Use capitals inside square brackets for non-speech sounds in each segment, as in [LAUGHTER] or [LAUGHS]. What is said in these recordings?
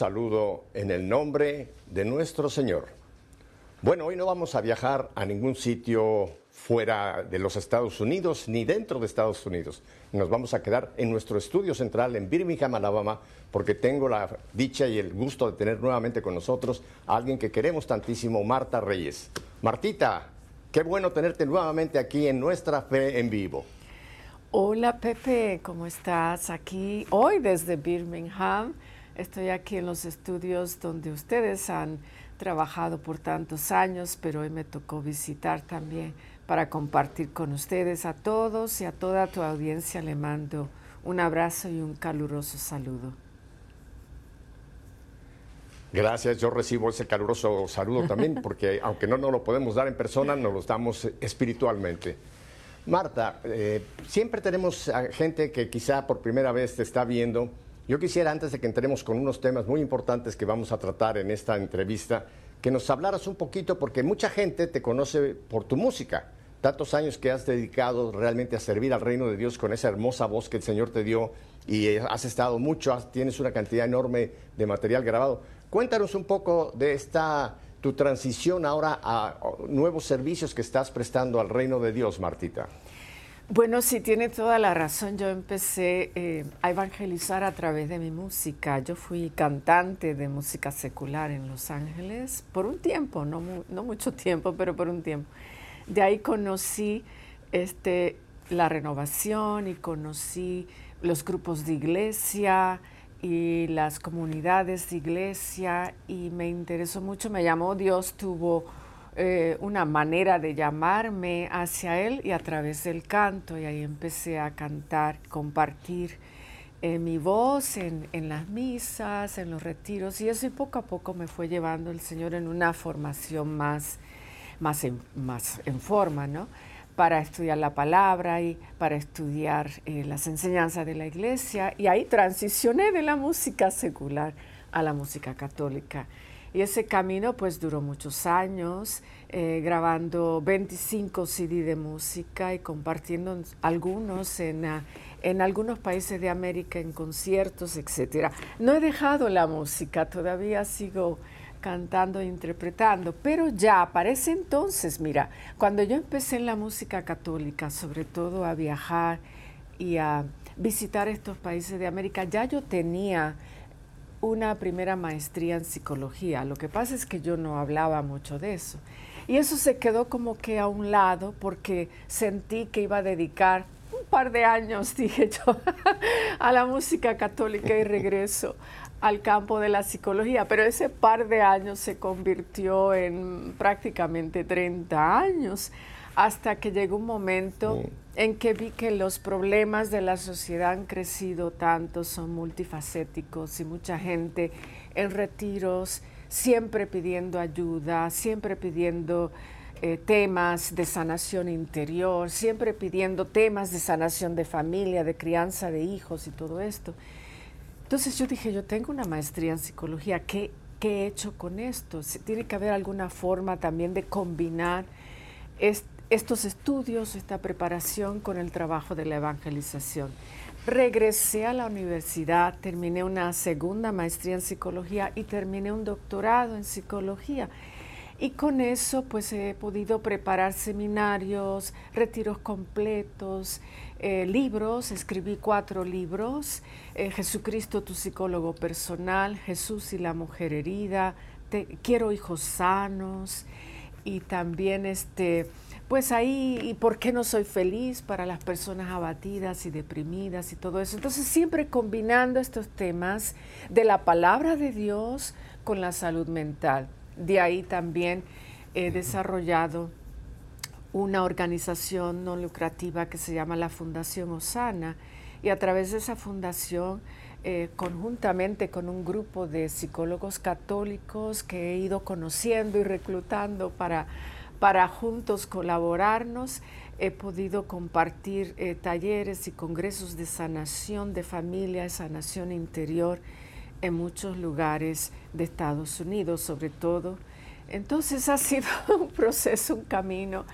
saludo en el nombre de nuestro Señor. Bueno, hoy no vamos a viajar a ningún sitio fuera de los Estados Unidos ni dentro de Estados Unidos. Nos vamos a quedar en nuestro estudio central en Birmingham, Alabama, porque tengo la dicha y el gusto de tener nuevamente con nosotros a alguien que queremos tantísimo, Marta Reyes. Martita, qué bueno tenerte nuevamente aquí en Nuestra Fe en Vivo. Hola Pepe, ¿cómo estás? Aquí hoy desde Birmingham Estoy aquí en los estudios donde ustedes han trabajado por tantos años, pero hoy me tocó visitar también para compartir con ustedes a todos y a toda tu audiencia. Le mando un abrazo y un caluroso saludo. Gracias, yo recibo ese caluroso saludo también, [LAUGHS] porque aunque no nos lo podemos dar en persona, nos lo damos espiritualmente. Marta, eh, siempre tenemos gente que quizá por primera vez te está viendo yo quisiera, antes de que entremos con unos temas muy importantes que vamos a tratar en esta entrevista, que nos hablaras un poquito, porque mucha gente te conoce por tu música, tantos años que has dedicado realmente a servir al reino de Dios con esa hermosa voz que el Señor te dio y has estado mucho, tienes una cantidad enorme de material grabado. Cuéntanos un poco de esta tu transición ahora a nuevos servicios que estás prestando al reino de Dios, Martita. Bueno, sí, tiene toda la razón. Yo empecé eh, a evangelizar a través de mi música. Yo fui cantante de música secular en Los Ángeles por un tiempo, no, no mucho [LAUGHS] tiempo, pero por un tiempo. De ahí conocí este, la renovación y conocí los grupos de iglesia y las comunidades de iglesia y me interesó mucho, me llamó Dios, tuvo eh, una manera de llamarme hacia Él y a través del canto. Y ahí empecé a cantar, compartir eh, mi voz en, las misas, en los retiros. Y eso y poco a poco me fue llevando el Señor en una formación más, más, en, más en forma, ¿no? Para estudiar la palabra y para estudiar eh, las enseñanzas de la iglesia. Y ahí transicioné de la música secular a la música católica. Y ese camino pues duró muchos años, eh, grabando 25 CD de música y compartiendo algunos en, ah, en algunos países de América en conciertos, etc. No he dejado la música, todavía sigo cantando e interpretando, pero ya para entonces, mira, cuando yo empecé en la música católica, sobre todo a viajar y a visitar estos países de América, ya yo tenía una primera maestría en psicología. Lo que pasa es que yo no hablaba mucho de eso. Y eso se quedó como que a un lado porque sentí que iba a dedicar un par de años, [LAUGHS] dije yo, a la música católica y regreso al campo de la psicología. Pero ese par de años se convirtió en prácticamente 30 años hasta que llegó un momento en que vi que los problemas de la sociedad han crecido tanto, son multifacéticos y mucha gente en retiros, siempre pidiendo ayuda, siempre pidiendo eh, temas de sanación interior, siempre pidiendo temas de sanación de familia, de crianza de hijos y todo esto. Entonces yo dije, yo tengo una maestría en psicología, ¿qué, qué he hecho con esto? Tiene que haber alguna forma también de combinar este estos estudios, esta preparación con el trabajo de la evangelización. Regresé a la universidad, terminé una segunda maestría en psicología y terminé un doctorado en psicología. Y con eso pues he podido preparar seminarios, retiros completos, eh, libros, escribí cuatro libros, eh, Jesucristo tu psicólogo personal, Jesús y la mujer herida, Quiero hijos sanos y también este pues ahí, ¿y por qué no soy feliz para las personas abatidas y deprimidas y todo eso? Entonces siempre combinando estos temas de la palabra de Dios con la salud mental. De ahí también he desarrollado una organización no lucrativa que se llama la Fundación Osana y a través de esa fundación, eh, conjuntamente con un grupo de psicólogos católicos que he ido conociendo y reclutando para para juntos colaborarnos. He podido compartir eh, talleres y congresos de sanación de familia, sanación interior en muchos lugares de Estados Unidos, sobre todo. Entonces ha sido [LAUGHS] un proceso, un camino,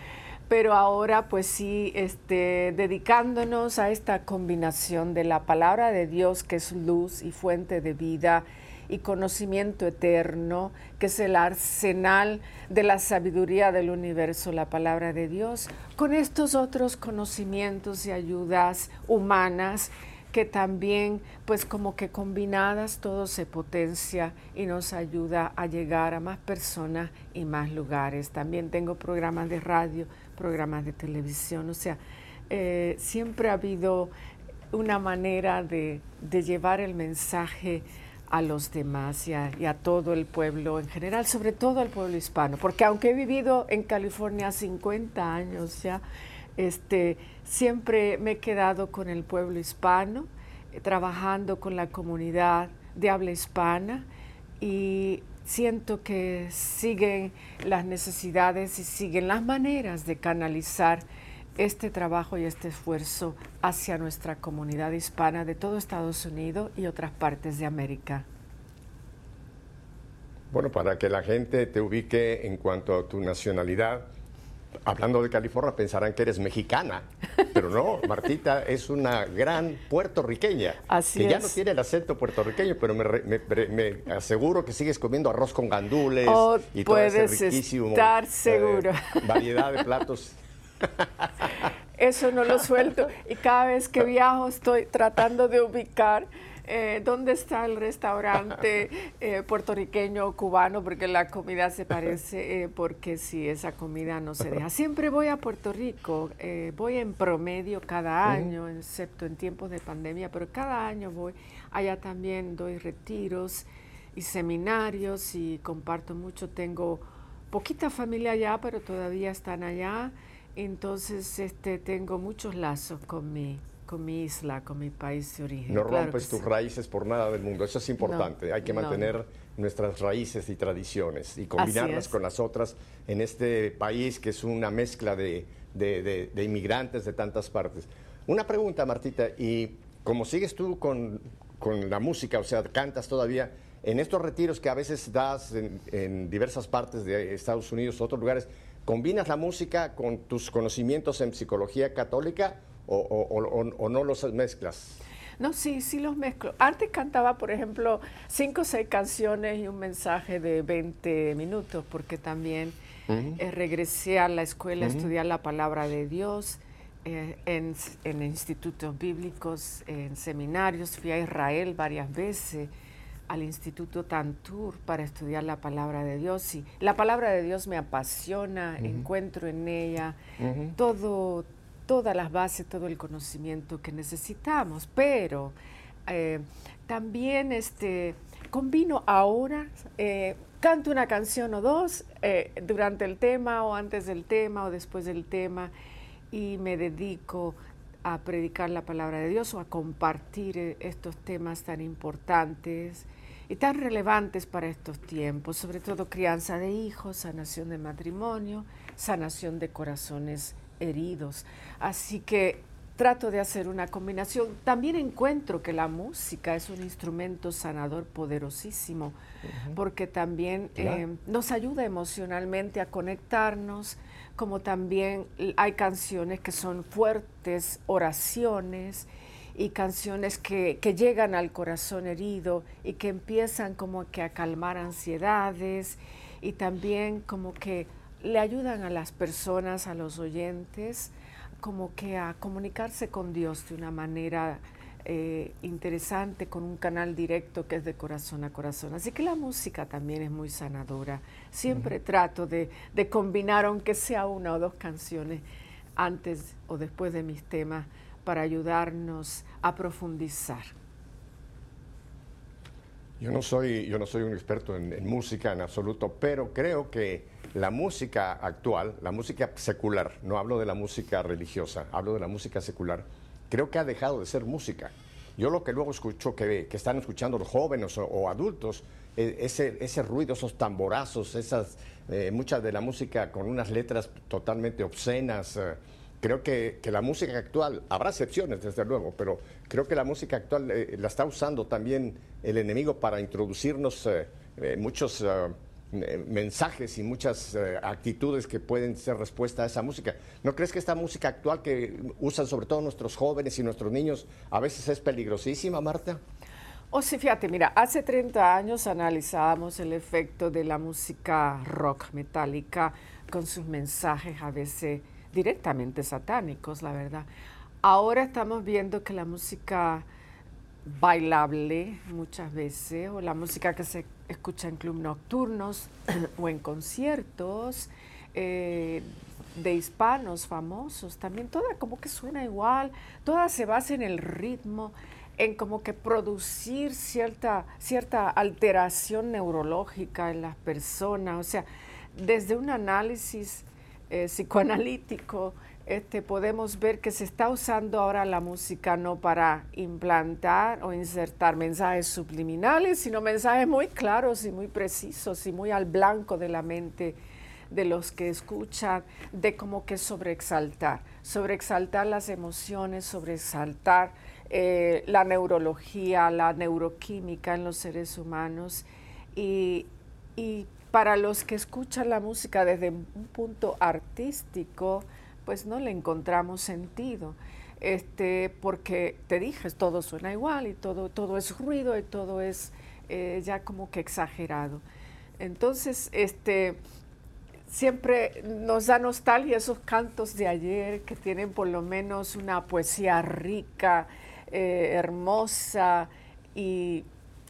pero ahora pues sí, este, dedicándonos a esta combinación de la palabra de Dios, que es luz y fuente de vida, y conocimiento eterno, que es el arsenal de la sabiduría del universo, la palabra de Dios, con estos otros conocimientos y ayudas humanas que también, pues como que combinadas, todo se potencia y nos ayuda a llegar a más personas y más lugares. También tengo programas de radio, programas de televisión, o sea, eh, siempre ha habido una manera de, de llevar el mensaje a los demás y a, todo el pueblo en general, sobre todo al pueblo hispano, porque aunque he vivido en California 50 años ya, este, siempre me he quedado con el pueblo hispano, eh, trabajando con la comunidad de habla hispana y siento que siguen las necesidades y siguen las maneras de canalizar este trabajo y este esfuerzo hacia nuestra comunidad hispana de todo Estados Unidos y otras partes de América? Bueno, para que la gente te ubique en cuanto a tu nacionalidad, hablando de California pensarán que eres mexicana, pero no, [LAUGHS] Martita es una gran puertorriqueña, Así que ya no tiene el acento puertorriqueño, pero me, aseguro que sigues comiendo arroz con gandules oh, y todo ese riquísimo estar eh, seguro. variedad de platos [LAUGHS] Eso no lo suelto y cada vez que viajo estoy tratando de ubicar eh, dónde está el restaurante eh, puertorriqueño o cubano, porque la comida se parece, eh, porque si esa comida no se deja. Siempre voy a Puerto Rico, voy en promedio cada año, excepto en tiempos de pandemia, pero cada año voy. Allá también doy retiros y seminarios y comparto mucho. Tengo poquita familia allá, pero todavía están allá. Entonces, este, tengo muchos lazos con mi, con mi isla, con mi país de origen. No rompes tus raíces por nada del mundo, eso es importante. Hay que mantener nuestras raíces y tradiciones y combinarlas con las otras en este país que es una mezcla de, de, inmigrantes de tantas partes. Una pregunta, Martita, y como sigues tú con, con, la música, o sea, cantas todavía, en estos retiros que a veces das en, en diversas partes de Estados Unidos, otros lugares, ¿Combinas la música con tus conocimientos en psicología católica o, no los mezclas? No, sí, sí los mezclo. Antes cantaba, por ejemplo, cinco o seis canciones y un mensaje de 20 minutos, porque también eh, regresé a la escuela a estudiar la palabra de Dios eh, en, en, institutos bíblicos, en seminarios. Fui a Israel varias veces al Instituto Tantur para estudiar la palabra de Dios. Y la palabra de Dios me apasiona, encuentro en ella todo, todas las bases, todo el conocimiento que necesitamos, pero eh, también este, combino ahora, eh, canto una canción o dos eh, durante el tema o antes del tema o después del tema y me dedico a predicar la palabra de Dios o a compartir estos temas tan importantes y tan relevantes para estos tiempos, sobre todo crianza de hijos, sanación de matrimonio, sanación de corazones heridos. Así que trato de hacer una combinación. También encuentro que la música es un instrumento sanador poderosísimo, porque también eh, nos ayuda emocionalmente a conectarnos, como también hay canciones que son fuertes, oraciones, y canciones que, que, llegan al corazón herido y que empiezan como que a calmar ansiedades y también como que le ayudan a las personas, a los oyentes, como que a comunicarse con Dios de una manera eh, interesante, con un canal directo que es de corazón a corazón. Así que la música también es muy sanadora. Siempre trato de, de combinar, aunque sea una o dos canciones, antes o después de mis temas para ayudarnos a profundizar. Yo no soy, yo no soy un experto en, música en absoluto, pero creo que la música actual, la música secular, no hablo de la música religiosa, hablo de la música secular, creo que ha dejado de ser música. Yo lo que luego escucho que, que están escuchando los jóvenes o, adultos, e, ese, ese, ruido, esos tamborazos, esas, eh, mucha de la música con unas letras totalmente obscenas. Eh, creo que, la música actual, habrá excepciones desde luego, pero creo que la música actual eh, la está usando también el enemigo para introducirnos eh, eh, muchos mensajes y muchas actitudes que pueden ser respuesta a esa música. ¿No crees que esta música actual que usan sobre todo nuestros jóvenes y nuestros niños a veces es peligrosísima, Marta? Oh, sí, fíjate, mira, hace 30 años analizábamos el efecto de la música rock metálica con sus mensajes a veces directamente satánicos, la verdad. Ahora estamos viendo que la música bailable muchas veces, o la música que se escucha en clubes nocturnos [CLEARS THROAT] o en conciertos eh, de hispanos famosos, también toda como que suena igual, toda se basa en el ritmo, en como que producir cierta, cierta alteración neurológica en las personas, o sea, desde un análisis eh, psicoanalítico, este, podemos ver que se está usando ahora la música no para implantar o insertar mensajes subliminales, sino mensajes muy claros y muy precisos y muy al blanco de la mente de los que escuchan, de como que sobreexaltar, sobreexaltar las emociones, sobreexaltar eh, la neurología, la neuroquímica en los seres humanos. Y, y para los que escuchan la música desde un punto artístico, pues no le encontramos sentido. Este, porque te dije, todo suena igual y todo, todo es ruido y todo es eh, ya como que exagerado. Entonces, este, siempre nos da nostalgia esos cantos de ayer que tienen por lo menos una poesía rica, eh, hermosa y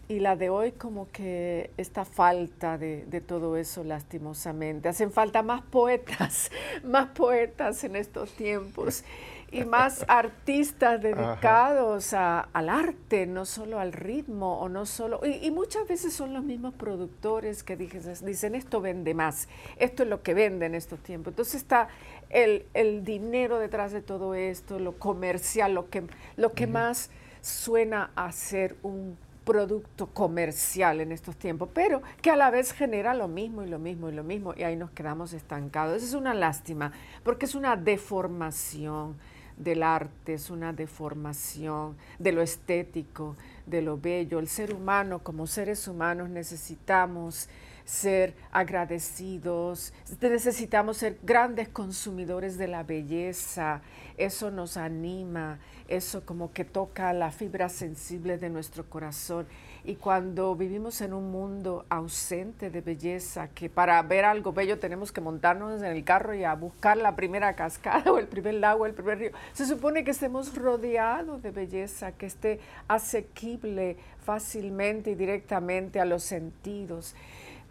y la de hoy como que esta falta de, todo eso lastimosamente. Hacen falta más poetas, [LAUGHS] más poetas en estos tiempos y más [LAUGHS] artistas dedicados al arte, no solo al ritmo o no solo... Y, muchas veces son los mismos productores que dicen, esto vende más, esto es lo que vende en estos tiempos. Entonces está el, dinero detrás de todo esto, lo comercial, lo que, lo que más suena a ser un producto comercial en estos tiempos, pero que a la vez genera lo mismo y lo mismo y lo mismo y ahí nos quedamos estancados. Esa es una lástima porque es una deformación del arte, es una deformación de lo estético, de lo bello. El ser humano, como seres humanos, necesitamos ser agradecidos, necesitamos ser grandes consumidores de la belleza, eso nos anima, eso como que toca la fibra sensible de nuestro corazón. Y cuando vivimos en un mundo ausente de belleza, que para ver algo bello tenemos que montarnos en el carro y a buscar la primera cascada [LAUGHS] o el primer lago, el primer río, se supone que estemos rodeados de belleza, que esté asequible fácilmente y directamente a los sentidos.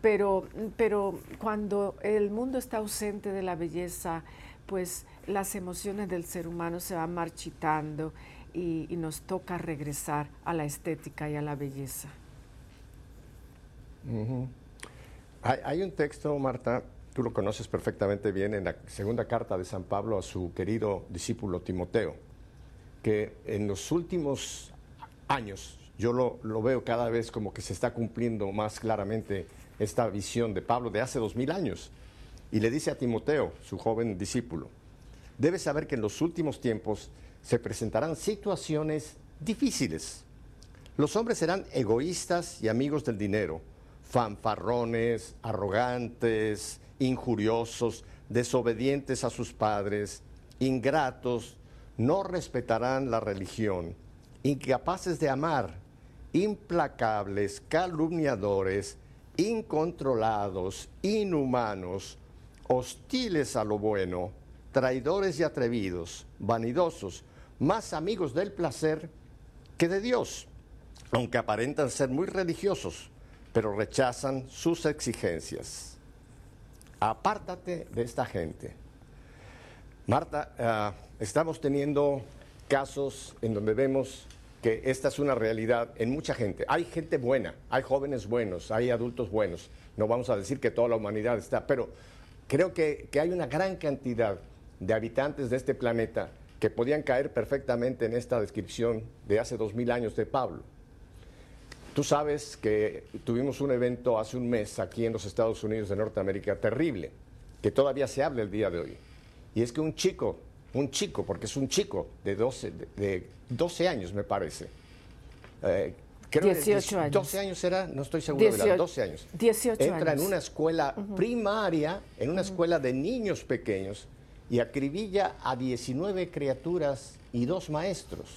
Pero, pero cuando el mundo está ausente de la belleza, pues las emociones del ser humano se van marchitando y, nos toca regresar a la estética y a la belleza. hay, un texto, Marta, tú lo conoces perfectamente bien, en la segunda carta de San Pablo a su querido discípulo Timoteo, que en los últimos años, yo lo, lo veo cada vez como que se está cumpliendo más claramente esta visión de Pablo de hace dos mil años. Y le dice a Timoteo, su joven discípulo, debes saber que en los últimos tiempos se presentarán situaciones difíciles. Los hombres serán egoístas y amigos del dinero, fanfarrones, arrogantes, injuriosos, desobedientes a sus padres, ingratos, no respetarán la religión, incapaces de amar, implacables, calumniadores, incontrolados, inhumanos, hostiles a lo bueno, traidores y atrevidos, vanidosos, más amigos del placer que de Dios, aunque aparentan ser muy religiosos, pero rechazan sus exigencias. Apártate de esta gente. Marta, ah, estamos teniendo casos en donde vemos que esta es una realidad en mucha gente. Hay gente buena, hay jóvenes buenos, hay adultos buenos. No vamos a decir que toda la humanidad está, pero creo que, hay una gran cantidad de habitantes de este planeta que podían caer perfectamente en esta descripción de hace dos mil años de Pablo. Tú sabes que tuvimos un evento hace un mes aquí en los Estados Unidos de Norteamérica terrible, que todavía se habla el día de hoy. Y es que un chico un chico, porque es un chico de 12, de, 12 años, me parece. Eh, creo 18 años. 12 años era, no estoy seguro de la 12 años. 18 Entra en una escuela primaria, en una escuela de niños pequeños, y acribilla a 19 criaturas y dos maestros.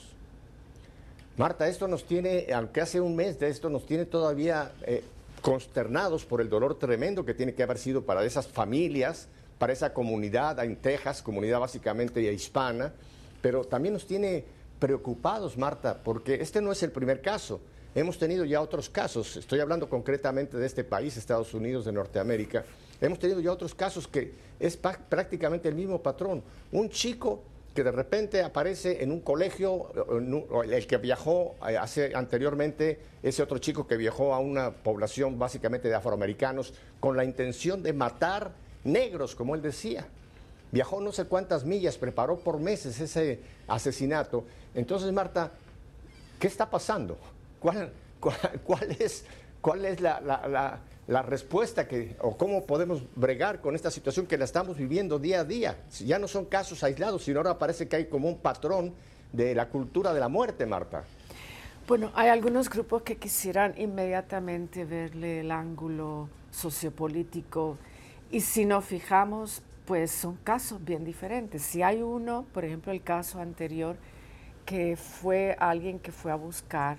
Marta, esto nos tiene, aunque hace un mes de esto, nos tiene todavía eh, consternados por el dolor tremendo que tiene que haber sido para esas familias, para esa comunidad en Texas, comunidad básicamente hispana, pero también nos tiene preocupados, Marta, porque este no es el primer caso. Hemos tenido ya otros casos, estoy hablando concretamente de este país, Estados Unidos de Norteamérica, hemos tenido ya otros casos que es prácticamente el mismo patrón. Un chico que de repente aparece en un colegio, el que viajó eh, hace anteriormente, ese otro chico que viajó a una población básicamente de afroamericanos con la intención de matar negros, como él decía. Viajó no sé cuántas millas, preparó por meses ese asesinato. Entonces, Marta, ¿qué está pasando? ¿Cuál, cuál, es, cuál es la, la respuesta que, o cómo podemos bregar con esta situación que la estamos viviendo día a día. Ya no son casos aislados, sino ahora parece que hay como un patrón de la cultura de la muerte, Marta. Bueno, hay algunos grupos que quisieran inmediatamente verle el ángulo sociopolítico y si nos fijamos, pues son casos bien diferentes. Si hay uno, por ejemplo, el caso anterior, que fue alguien que fue a buscar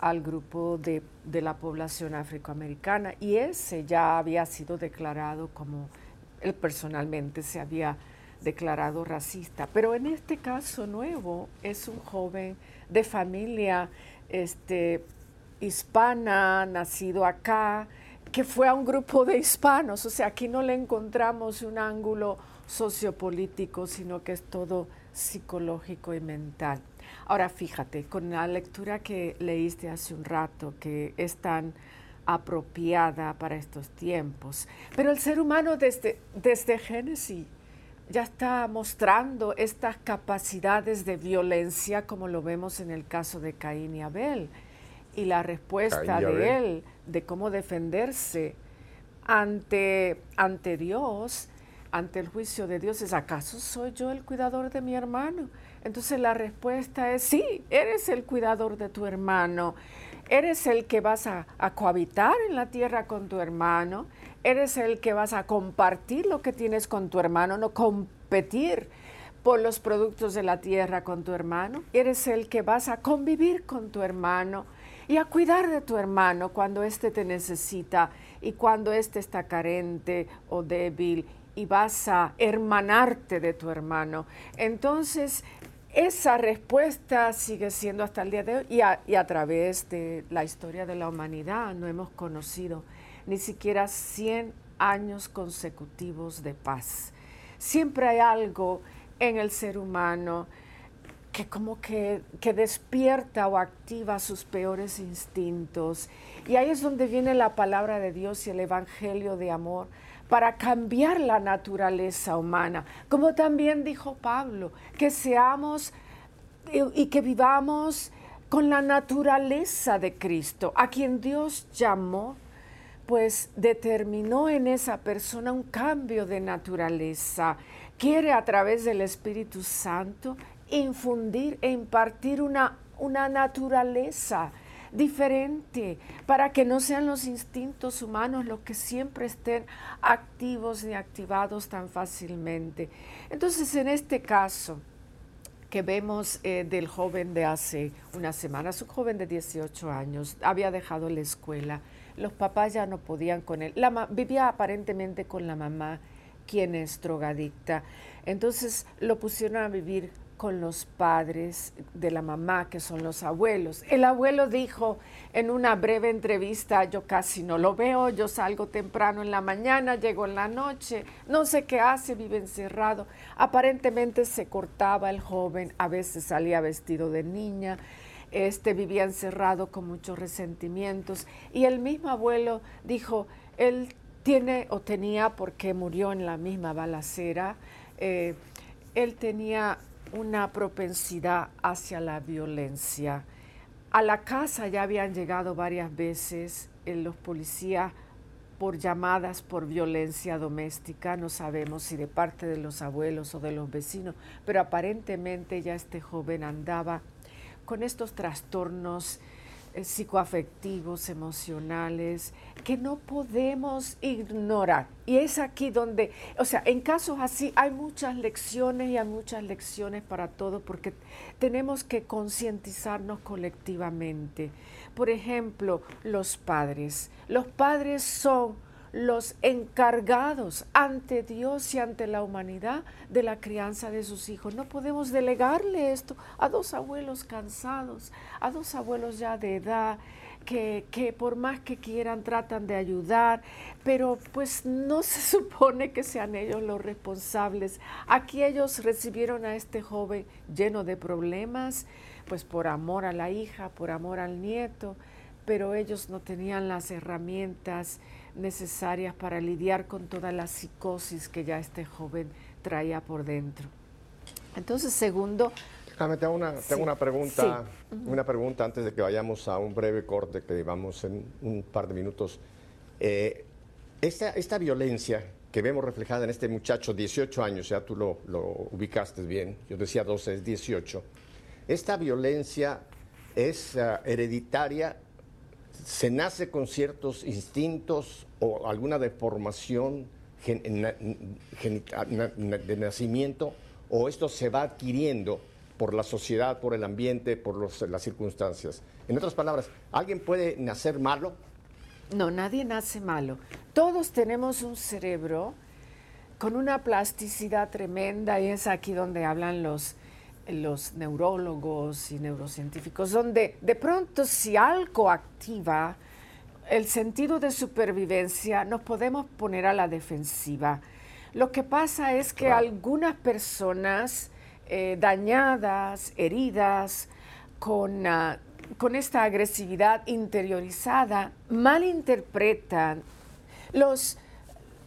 al grupo de, la población afroamericana y ese ya había sido declarado como, él personalmente se había declarado racista. Pero en este caso nuevo es un joven de familia este, hispana, nacido acá, que fue a un grupo de hispanos. O sea, aquí no le encontramos un ángulo sociopolítico, sino que es todo psicológico y mental. Ahora fíjate, con la lectura que leíste hace un rato, que es tan apropiada para estos tiempos, pero el ser humano desde, desde Génesis ya está mostrando estas capacidades de violencia como lo vemos en el caso de Caín y Abel y la respuesta de él de cómo defenderse ante, ante Dios, ante el juicio de Dios es, ¿acaso soy yo el cuidador de mi hermano? Entonces la respuesta es sí, eres el cuidador de tu hermano, eres el que vas a, cohabitar en la tierra con tu hermano, eres el que vas a compartir lo que tienes con tu hermano, no competir por los productos de la tierra con tu hermano, eres el que vas a convivir con tu hermano y a cuidar de tu hermano cuando éste te necesita y cuando éste está carente o débil y vas a hermanarte de tu hermano. Entonces, esa respuesta sigue siendo hasta el día de hoy y a, través de la historia de la humanidad no hemos conocido ni siquiera 100 años consecutivos de paz. Siempre hay algo en el ser humano que como que, que, despierta o activa sus peores instintos. Y ahí es donde viene la palabra de Dios y el Evangelio de amor para cambiar la naturaleza humana, como también dijo Pablo, que seamos y que vivamos con la naturaleza de Cristo, a quien Dios llamó, pues determinó en esa persona un cambio de naturaleza. Quiere a través del Espíritu Santo infundir e impartir una, una naturaleza diferente, para que no sean los instintos humanos los que siempre estén activos y activados tan fácilmente. Entonces, en este caso que vemos eh, del joven de hace unas semanas, un joven de 18 años, había dejado la escuela, los papás ya no podían con él, vivía aparentemente con la mamá, quien es drogadicta, entonces lo pusieron a vivir con los padres de la mamá, que son los abuelos. El abuelo dijo en una breve entrevista, yo casi no lo veo, yo salgo temprano en la mañana, llego en la noche, no sé qué hace, vive encerrado. Aparentemente se cortaba el joven, a veces salía vestido de niña, este vivía encerrado con muchos resentimientos. Y el mismo abuelo dijo, él tiene o tenía, porque murió en la misma balacera, eh, él tenía una propensidad hacia la violencia. A la casa ya habían llegado varias veces eh, los policías por llamadas por violencia doméstica, no sabemos si de parte de los abuelos o de los vecinos, pero aparentemente ya este joven andaba con estos trastornos eh, psicoafectivos, emocionales, que no podemos ignorar. Y es aquí donde, o sea, en casos así hay muchas lecciones y hay muchas lecciones para todos porque tenemos que concientizarnos colectivamente. Por ejemplo, los padres. Los padres son los encargados ante Dios y ante la humanidad de la crianza de sus hijos. No podemos delegarle esto a dos abuelos cansados, a dos abuelos ya de edad, que, que, por más que quieran tratan de ayudar, pero pues no [LAUGHS] se supone que sean ellos los responsables. Aquí ellos recibieron a este joven lleno de problemas, pues por amor a la hija, por amor al nieto, pero ellos no tenían las herramientas necesarias para lidiar con toda la psicosis que ya este joven traía por dentro. Entonces, segundo... tengo una, tengo una pregunta, una pregunta antes de que vayamos a un breve corte que llevamos en un par de minutos. Eh, esta, esta violencia que vemos reflejada en este muchacho, 18 años, ya tú lo, lo ubicaste bien, yo decía 12, es 18. Esta violencia es uh, hereditaria se nace con ciertos instintos o alguna deformación de nacimiento o esto se va adquiriendo por la sociedad, por el ambiente, por las circunstancias. En otras palabras, ¿alguien puede nacer malo? No, nadie nace malo. Todos tenemos un cerebro con una plasticidad tremenda y es aquí donde hablan los los neurólogos y neurocientíficos, donde de pronto si algo activa el sentido de supervivencia, nos podemos poner a la defensiva. Lo que pasa es que algunas personas eh, dañadas, heridas, con, ah, con esta agresividad interiorizada, malinterpretan los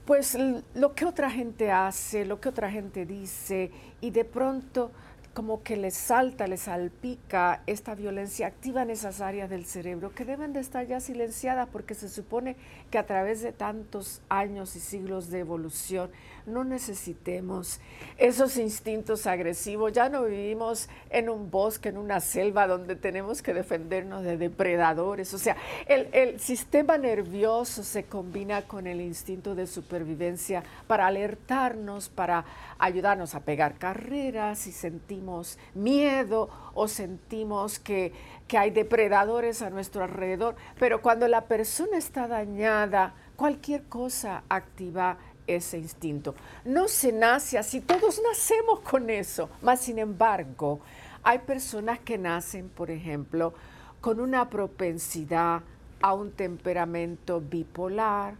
pues lo que otra gente hace, lo que otra gente dice, y de pronto como que les salta, les salpica esta violencia, activa en esas áreas del cerebro que deben de estar ya silenciadas porque se supone que a través de tantos años y siglos de evolución no necesitemos esos instintos agresivos. Ya no vivimos en un bosque, en una selva donde tenemos que defendernos de depredadores. O sea, el, el sistema nervioso se combina con el instinto de supervivencia para alertarnos, para ayudarnos a pegar carreras si sentimos miedo o sentimos que, que hay depredadores a nuestro alrededor. Pero cuando la persona está dañada, cualquier cosa activa ese instinto. No se nace así, todos nacemos con eso, mas sin embargo, hay personas que nacen, por ejemplo, con una propensidad a un temperamento bipolar,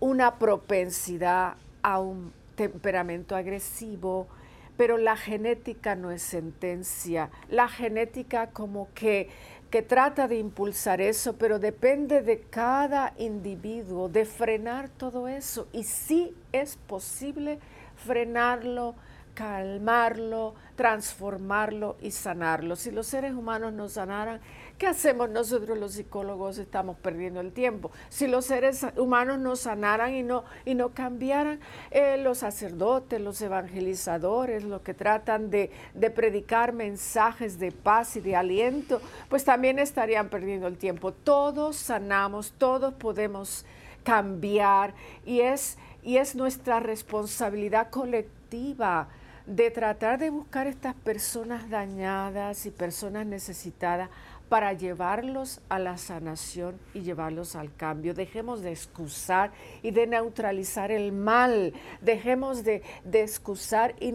una propensidad a un temperamento agresivo, pero la genética no es sentencia. La genética como que que trata de impulsar eso, pero depende de cada individuo, de frenar todo eso. Y sí es posible frenarlo, calmarlo, transformarlo y sanarlo. Si los seres humanos no sanaran, ¿qué hacemos nosotros los psicólogos? Estamos perdiendo el tiempo. Si los seres humanos no sanaran y no, y no cambiaran, eh, los sacerdotes, los evangelizadores, los que tratan de, de predicar mensajes de paz y de aliento, pues también estarían perdiendo el tiempo. Todos sanamos, todos podemos cambiar y es, y es nuestra responsabilidad colectiva de tratar de buscar estas personas dañadas y personas necesitadas para llevarlos a la sanación y llevarlos al cambio. Dejemos de excusar y de neutralizar el mal. Dejemos de, excusar y,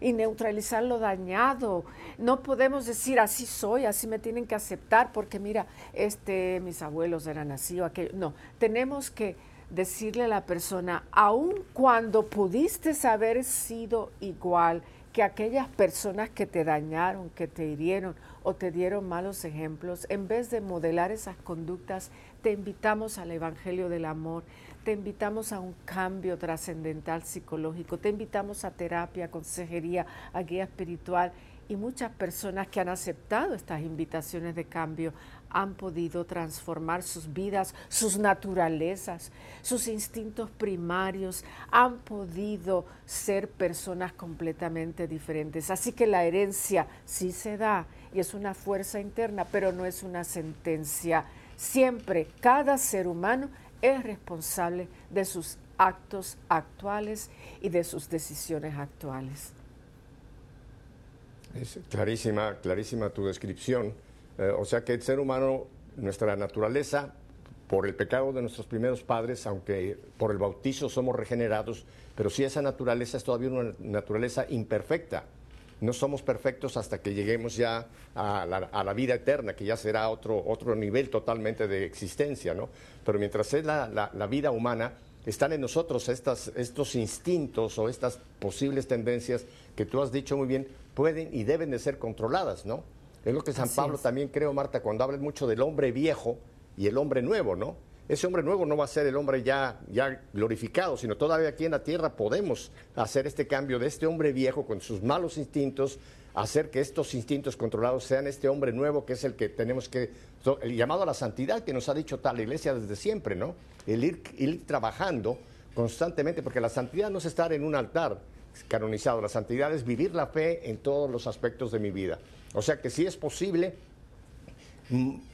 y neutralizar lo dañado. No podemos decir así soy, así me tienen que aceptar porque mira, este, mis abuelos eran así aquello. No, tenemos que decirle a la persona, aun cuando pudiste haber sido igual que aquellas personas que te dañaron, que te hirieron o te dieron malos ejemplos, en vez de modelar esas conductas, te invitamos al Evangelio del Amor, te invitamos a un cambio trascendental psicológico, te invitamos a terapia, consejería, a guía espiritual y muchas personas que han aceptado estas invitaciones de cambio han podido transformar sus vidas, sus naturalezas, sus instintos primarios, han podido ser personas completamente diferentes. Así que la herencia sí se da y es una fuerza interna, pero no es una sentencia. Siempre cada ser humano es responsable de sus actos actuales y de sus decisiones actuales. Es clarísima, clarísima tu descripción. Eh, o sea que el ser humano, nuestra naturaleza, por el pecado de nuestros primeros padres, aunque por el bautizo somos regenerados, pero sí esa naturaleza es todavía una naturaleza imperfecta. No somos perfectos hasta que lleguemos ya a la, vida eterna, que ya será otro, otro nivel totalmente de existencia, ¿no? Pero mientras es la, la vida humana, están en nosotros estas, estos instintos o estas posibles tendencias que tú has dicho muy bien, pueden y deben de ser controladas, ¿no? Es lo que San Pablo también creo, Marta, cuando habla mucho del hombre viejo y el hombre nuevo, ¿no? Ese hombre nuevo no va a ser el hombre ya, ya glorificado, sino todavía aquí en la tierra podemos hacer este cambio de este hombre viejo con sus malos instintos, hacer que estos instintos controlados sean este hombre nuevo que es el que tenemos que, el llamado a la santidad que nos ha dicho tal iglesia desde siempre, ¿no? El ir, ir trabajando constantemente, porque la santidad no es estar en un altar canonizado, la santidad es vivir la fe en todos los aspectos de mi vida. O sea que si es posible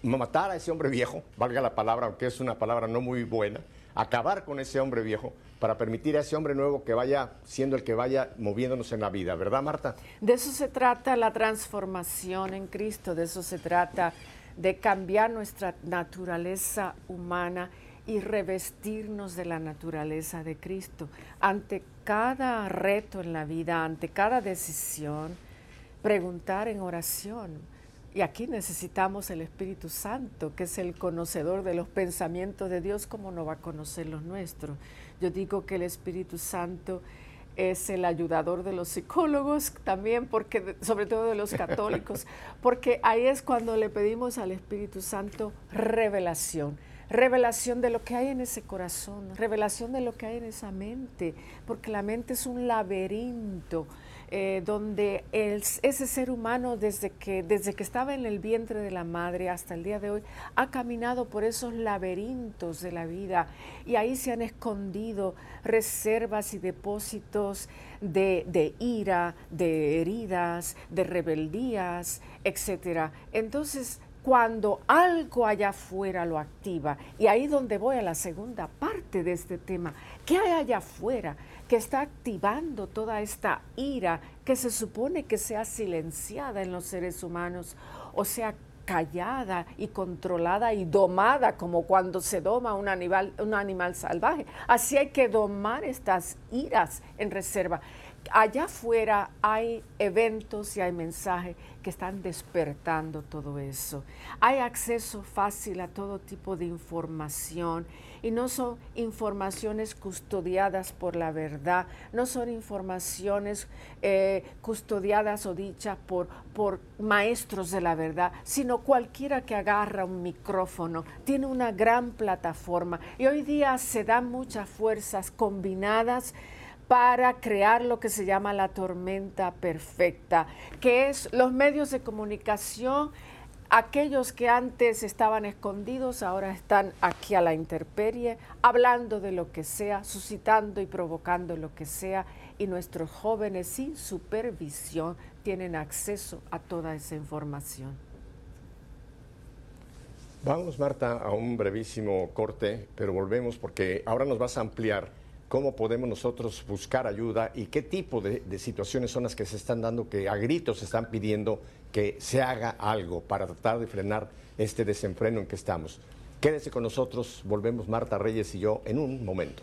matar a ese hombre viejo, valga la palabra, aunque es una palabra no muy buena, acabar con ese hombre viejo para permitir a ese hombre nuevo que vaya siendo el que vaya moviéndonos en la vida, ¿verdad Marta? De eso se trata la transformación en Cristo, de eso se trata de cambiar nuestra naturaleza humana y revestirnos de la naturaleza de Cristo. Ante cada reto en la vida, ante cada decisión, preguntar en oración. Y aquí necesitamos el Espíritu Santo, que es el conocedor de los pensamientos de Dios, como no va a conocer los nuestros. Yo digo que el Espíritu Santo es el ayudador de los psicólogos también, porque sobre todo de los [LAUGHS] católicos, porque ahí es cuando le pedimos al Espíritu Santo revelación revelación de lo que hay en ese corazón, revelación de lo que hay en esa mente, porque la mente es un laberinto eh, donde ese ser humano desde que, desde que estaba en el vientre de la madre hasta el día de hoy ha caminado por esos laberintos de la vida y ahí se han escondido reservas y depósitos de, ira, de heridas, de rebeldías, etcétera. Entonces, cuando algo allá afuera lo activa, y ahí donde voy a la segunda parte de este tema, ¿qué hay allá afuera que está activando toda esta ira que se supone que sea silenciada en los seres humanos o sea callada y controlada y domada como cuando se doma un animal, un animal salvaje? Así hay que domar estas iras en reserva allá afuera hay eventos y hay mensajes que están despertando todo eso. Hay acceso fácil a todo tipo de información y no son informaciones custodiadas por la verdad, no son informaciones eh, custodiadas o dichas por, por maestros de la verdad, sino cualquiera que agarra un micrófono tiene una gran plataforma y hoy día se dan muchas fuerzas combinadas para crear lo que se llama la tormenta perfecta, que es los medios de comunicación, aquellos que antes estaban escondidos, ahora están aquí a la intemperie, hablando de lo que sea, suscitando y provocando lo que sea, y nuestros jóvenes sin supervisión tienen acceso a toda esa información. Vamos, Marta, a un brevísimo corte, pero volvemos porque ahora nos vas a ampliar cómo podemos nosotros buscar ayuda y qué tipo de, situaciones son las que se están dando, que a gritos se están pidiendo que se haga algo para tratar de frenar este desenfreno en que estamos. Quédese con nosotros, volvemos Marta Reyes y yo en un momento.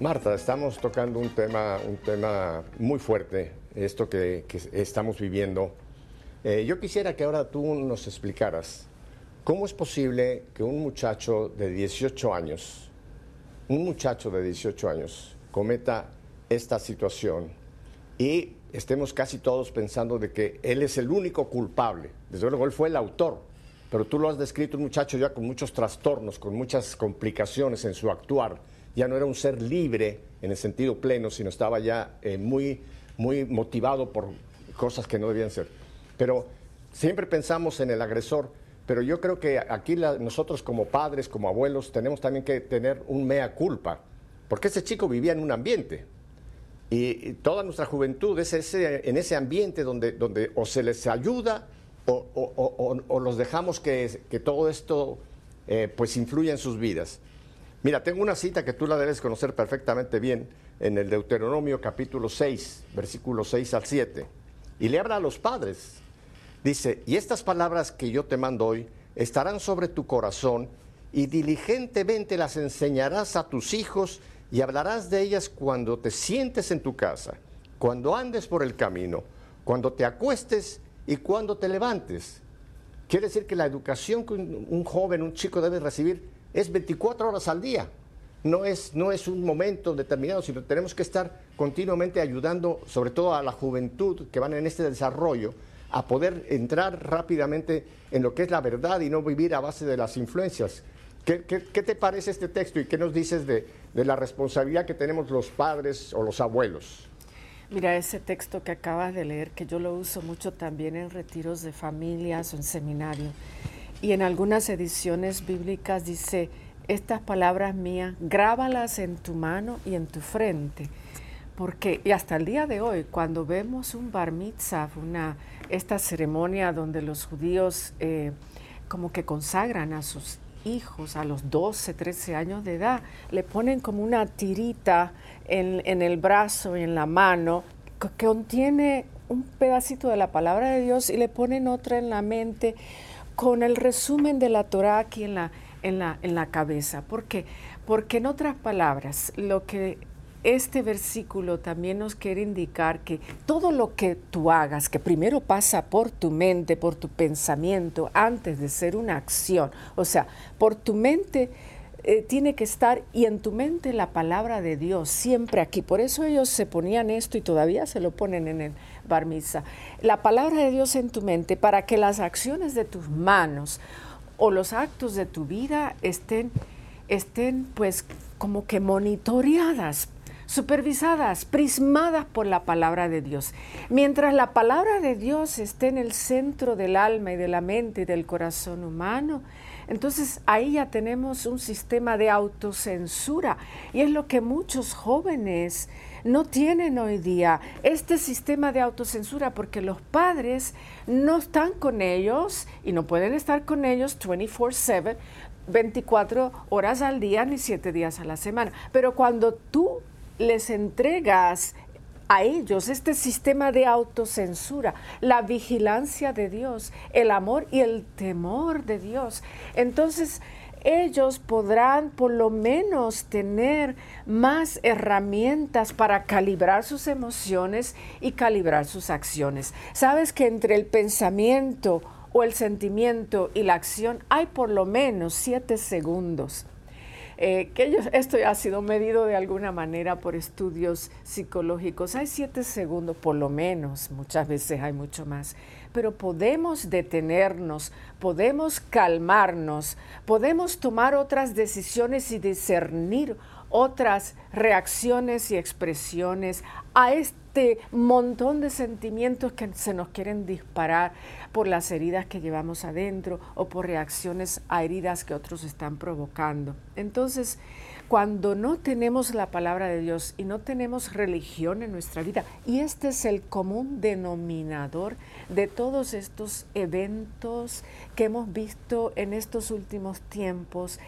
Marta, estamos tocando un tema, un tema muy fuerte, esto que, estamos viviendo. Eh, yo quisiera que ahora tú nos explicaras ¿cómo es posible que un muchacho de 18 años, un muchacho de 18 años, cometa esta situación y estemos casi todos pensando de que él es el único culpable? Desde luego, él fue el autor, pero tú lo has descrito un muchacho ya con muchos trastornos, con muchas complicaciones en su actuar. Ya no era un ser libre en el sentido pleno, sino estaba ya eh, muy, muy motivado por cosas que no debían ser. Pero siempre pensamos en el agresor, pero yo creo que aquí nosotros como padres, como abuelos, tenemos también que tener un mea culpa, porque ese chico vivía en un ambiente. Y, toda nuestra juventud es ese, en ese ambiente donde, donde o se les ayuda o, los dejamos que, todo esto eh, pues influya en sus vidas. Mira, tengo una cita que tú la debes conocer perfectamente bien en el Deuteronomio capítulo 6, versículos 6 al 7. Y le habla a los padres. Dice, y estas palabras que yo te mando hoy estarán sobre tu corazón y diligentemente las enseñarás a tus hijos y hablarás de ellas cuando te sientes en tu casa, cuando andes por el camino, cuando te acuestes y cuando te levantes. Quiere decir que la educación que un, joven, un chico debe recibir es 24 horas al día. No es, no es un momento determinado, sino tenemos que estar continuamente ayudando, sobre todo a la juventud que van en este desarrollo, a poder entrar rápidamente en lo que es la verdad y no vivir a base de las influencias. ¿Qué, te parece este texto y qué nos dices de, de la responsabilidad que tenemos los padres o los abuelos? Mira, ese texto que acabas de leer, que yo lo uso mucho también en retiros de familias o en seminario, y en algunas ediciones bíblicas dice, estas palabras mías, grábalas en tu mano y en tu frente. Porque, y hasta el día de hoy, cuando vemos un bar mitzvah, una, esta ceremonia donde los judíos eh, como que consagran a sus hijos a los 12, 13 años de edad, le ponen como una tirita en, en el brazo y en la mano que contiene un pedacito de la palabra de Dios y le ponen otra en la mente con el resumen de la Torah aquí en la, en la, en la cabeza. ¿Por qué? Porque en otras palabras, lo que este versículo también nos quiere indicar que todo lo que tú hagas, que primero pasa por tu mente, por tu pensamiento, antes de ser una acción, o sea, por tu mente eh, tiene que estar y en tu mente la palabra de Dios siempre aquí. Por eso ellos se ponían esto y todavía se lo ponen en el barmisa. La palabra de Dios en tu mente para que las acciones de tus manos o los actos de tu vida estén, estén pues como que monitoreadas supervisadas, prismadas por la palabra de Dios. Mientras la palabra de Dios esté en el centro del alma y de la mente y del corazón humano, entonces ahí ya tenemos un sistema de autocensura y es lo que muchos jóvenes no tienen hoy día, este sistema de autocensura porque los padres no están con ellos y no pueden estar con ellos 24/7 24 horas al día ni 7 días a la semana. Pero cuando tú les entregas a ellos este sistema de autocensura, la vigilancia de Dios, el amor y el temor de Dios. Entonces, ellos podrán por lo menos tener más herramientas para calibrar sus emociones y calibrar sus acciones. Sabes que entre el pensamiento o el sentimiento y la acción hay por lo menos siete segundos. Eh, que esto ha sido medido de alguna manera por estudios psicológicos. Hay siete segundos, por lo menos, muchas veces hay mucho más, pero podemos detenernos, podemos calmarnos, podemos tomar otras decisiones y discernir otras reacciones y expresiones a este montón de sentimientos que se nos quieren disparar por las heridas que llevamos adentro o por reacciones a heridas que otros están provocando. Entonces, cuando no tenemos la palabra de Dios y no tenemos religión en nuestra vida, y este es el común denominador de todos estos eventos que hemos visto en estos últimos tiempos,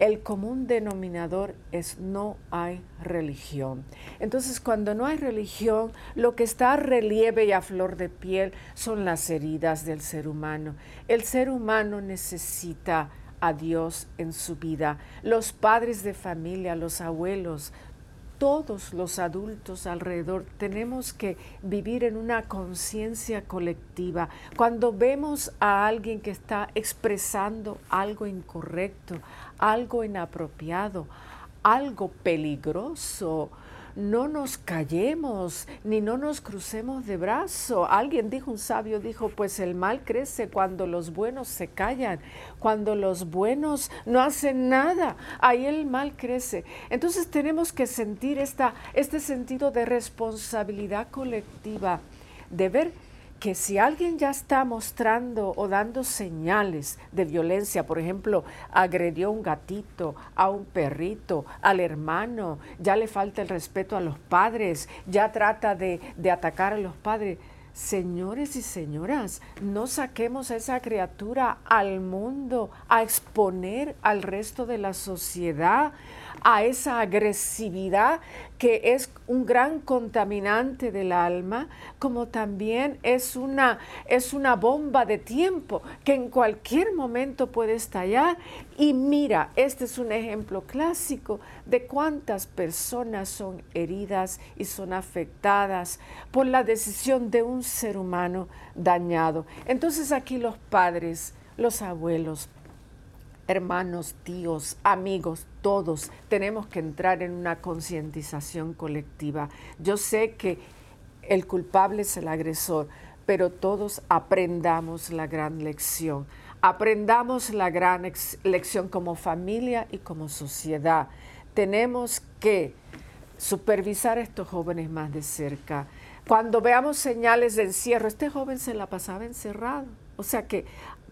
el común denominador es no hay religión. Entonces, cuando no hay religión, lo que está a relieve y a flor de piel son las heridas del ser humano. El ser humano necesita a Dios en su vida. Los padres de familia, los abuelos, todos los adultos alrededor tenemos que vivir en una conciencia colectiva. Cuando vemos a alguien que está expresando algo incorrecto, algo inapropiado, algo peligroso, no nos callemos ni no nos crucemos de brazo. Alguien dijo, un sabio dijo, pues el mal crece cuando los buenos se callan, cuando los buenos no hacen nada, ahí el mal crece. Entonces tenemos que sentir esta, este sentido de responsabilidad colectiva, de ver que si alguien ya está mostrando o dando señales de violencia, por ejemplo, agredió a un gatito, a un perrito, al hermano, ya le falta el respeto a los padres, ya trata de, de atacar a los padres, Señores y señoras, no saquemos a esa criatura al mundo a exponer al resto de la sociedad a esa agresividad que es un gran contaminante del alma, como también es una, es una bomba de tiempo que en cualquier momento puede estallar. Y mira, este es un ejemplo clásico de cuántas personas son heridas y son afectadas por la decisión de un ser humano dañado. Entonces aquí los padres, los abuelos, hermanos, tíos, amigos, todos tenemos que entrar en una concientización colectiva. Yo sé que el culpable es el agresor, pero todos aprendamos la gran lección. Aprendamos la gran lección como familia y como sociedad. Tenemos que supervisar a estos jóvenes más de cerca. Cuando veamos señales de encierro, este joven se la pasaba encerrado. O sea que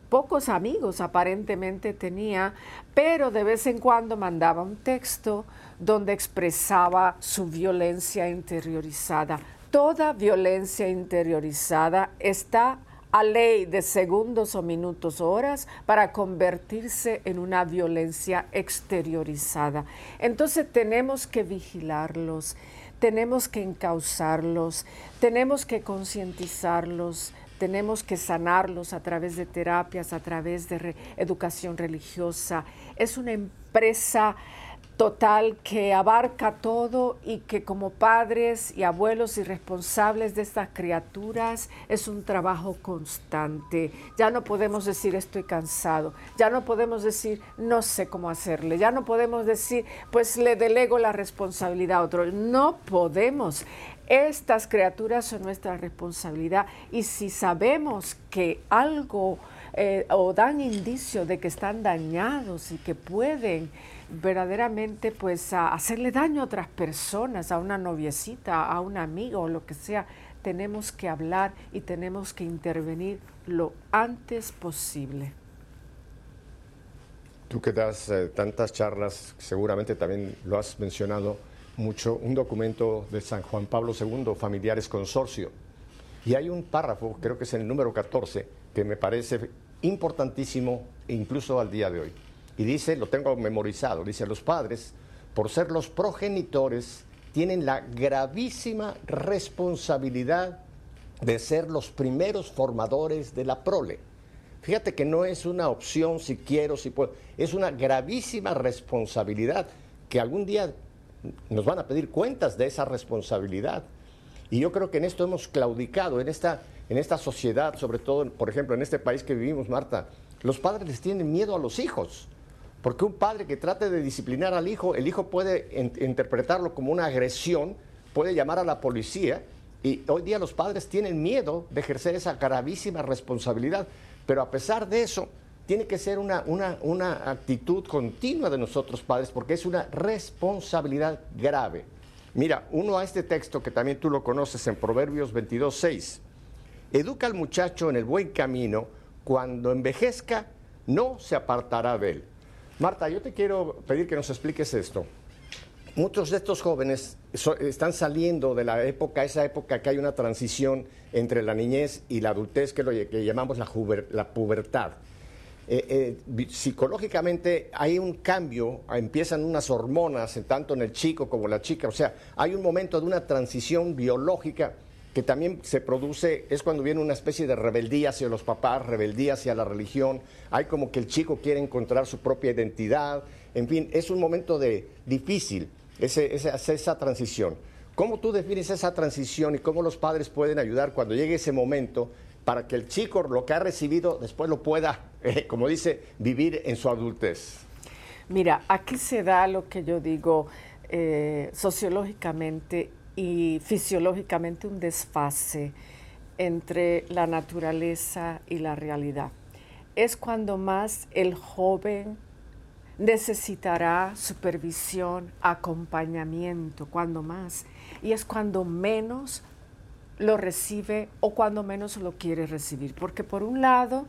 pocos amigos aparentemente tenía, pero de vez en cuando mandaba un texto donde expresaba su violencia interiorizada. Toda violencia interiorizada está a ley de segundos o minutos o horas para convertirse en una violencia exteriorizada. Entonces tenemos que vigilarlos, tenemos que encauzarlos, tenemos que concientizarlos, tenemos que sanarlos a través de terapias, a través de educación religiosa. Es una empresa total que abarca todo y que como padres y abuelos y responsables de estas criaturas es un trabajo constante. Ya no podemos decir estoy cansado, ya no podemos decir no sé cómo hacerle, ya no podemos decir pues le delego la responsabilidad a otro. No podemos. Estas criaturas son nuestra responsabilidad y si sabemos que algo eh, o dan indicio de que están dañados y que pueden verdaderamente pues hacerle daño a otras personas, a una noviecita, a un amigo o lo que sea, tenemos que hablar y tenemos que intervenir lo antes posible. Tú que das eh, tantas charlas, seguramente también lo has mencionado mucho, un documento de San Juan Pablo II, Familiares Consorcio. Y hay un párrafo, creo que es el número 14, que me parece importantísimo incluso al día de hoy. Y dice, lo tengo memorizado, dice, los padres, por ser los progenitores, tienen la gravísima responsabilidad de ser los primeros formadores de la prole. Fíjate que no es una opción si quiero, si puedo, es una gravísima responsabilidad que algún día nos van a pedir cuentas de esa responsabilidad. Y yo creo que en esto hemos claudicado, en esta, en esta sociedad, sobre todo, por ejemplo, en este país que vivimos, Marta, los padres les tienen miedo a los hijos. Porque un padre que trate de disciplinar al hijo, el hijo puede interpretarlo como una agresión, puede llamar a la policía y hoy día los padres tienen miedo de ejercer esa gravísima responsabilidad. Pero a pesar de eso, tiene que ser una, una, una actitud continua de nosotros padres porque es una responsabilidad grave. Mira, uno a este texto que también tú lo conoces en Proverbios 22, 6. Educa al muchacho en el buen camino, cuando envejezca no se apartará de él. Marta, yo te quiero pedir que nos expliques esto. Muchos de estos jóvenes están saliendo de la época, esa época que hay una transición entre la niñez y la adultez, que lo que llamamos la, pubertad. Eh, eh, psicológicamente hay un cambio, empiezan unas hormonas, tanto en el chico como en la chica, o sea, hay un momento de una transición biológica que también se produce, es cuando viene una especie de rebeldía hacia los papás, rebeldía hacia la religión, hay como que el chico quiere encontrar su propia identidad, en fin, es un momento de, difícil. ese, esa transición. ¿Cómo tú defines esa transición y cómo los padres pueden ayudar cuando llegue ese momento para que el chico lo que ha recibido después lo pueda, eh, como dice, vivir en su adultez? Mira, aquí se da lo que yo digo eh, sociológicamente y fisiológicamente un desfase entre la naturaleza y la realidad. Es cuando más el joven necesitará supervisión, acompañamiento, cuando más. Y es cuando menos lo recibe o cuando menos lo quiere recibir. Porque por un lado,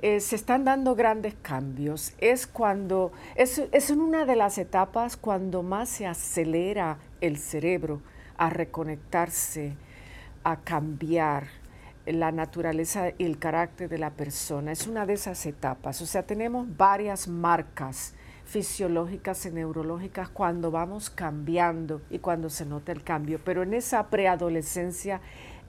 eh, se están dando grandes cambios. Es cuando, es, es en una de las etapas cuando más se acelera el cerebro a reconectarse, a cambiar la naturaleza y el carácter de la persona. Es una de esas etapas. O sea, tenemos varias marcas fisiológicas y neurológicas cuando vamos cambiando y cuando se nota el cambio. Pero en esa preadolescencia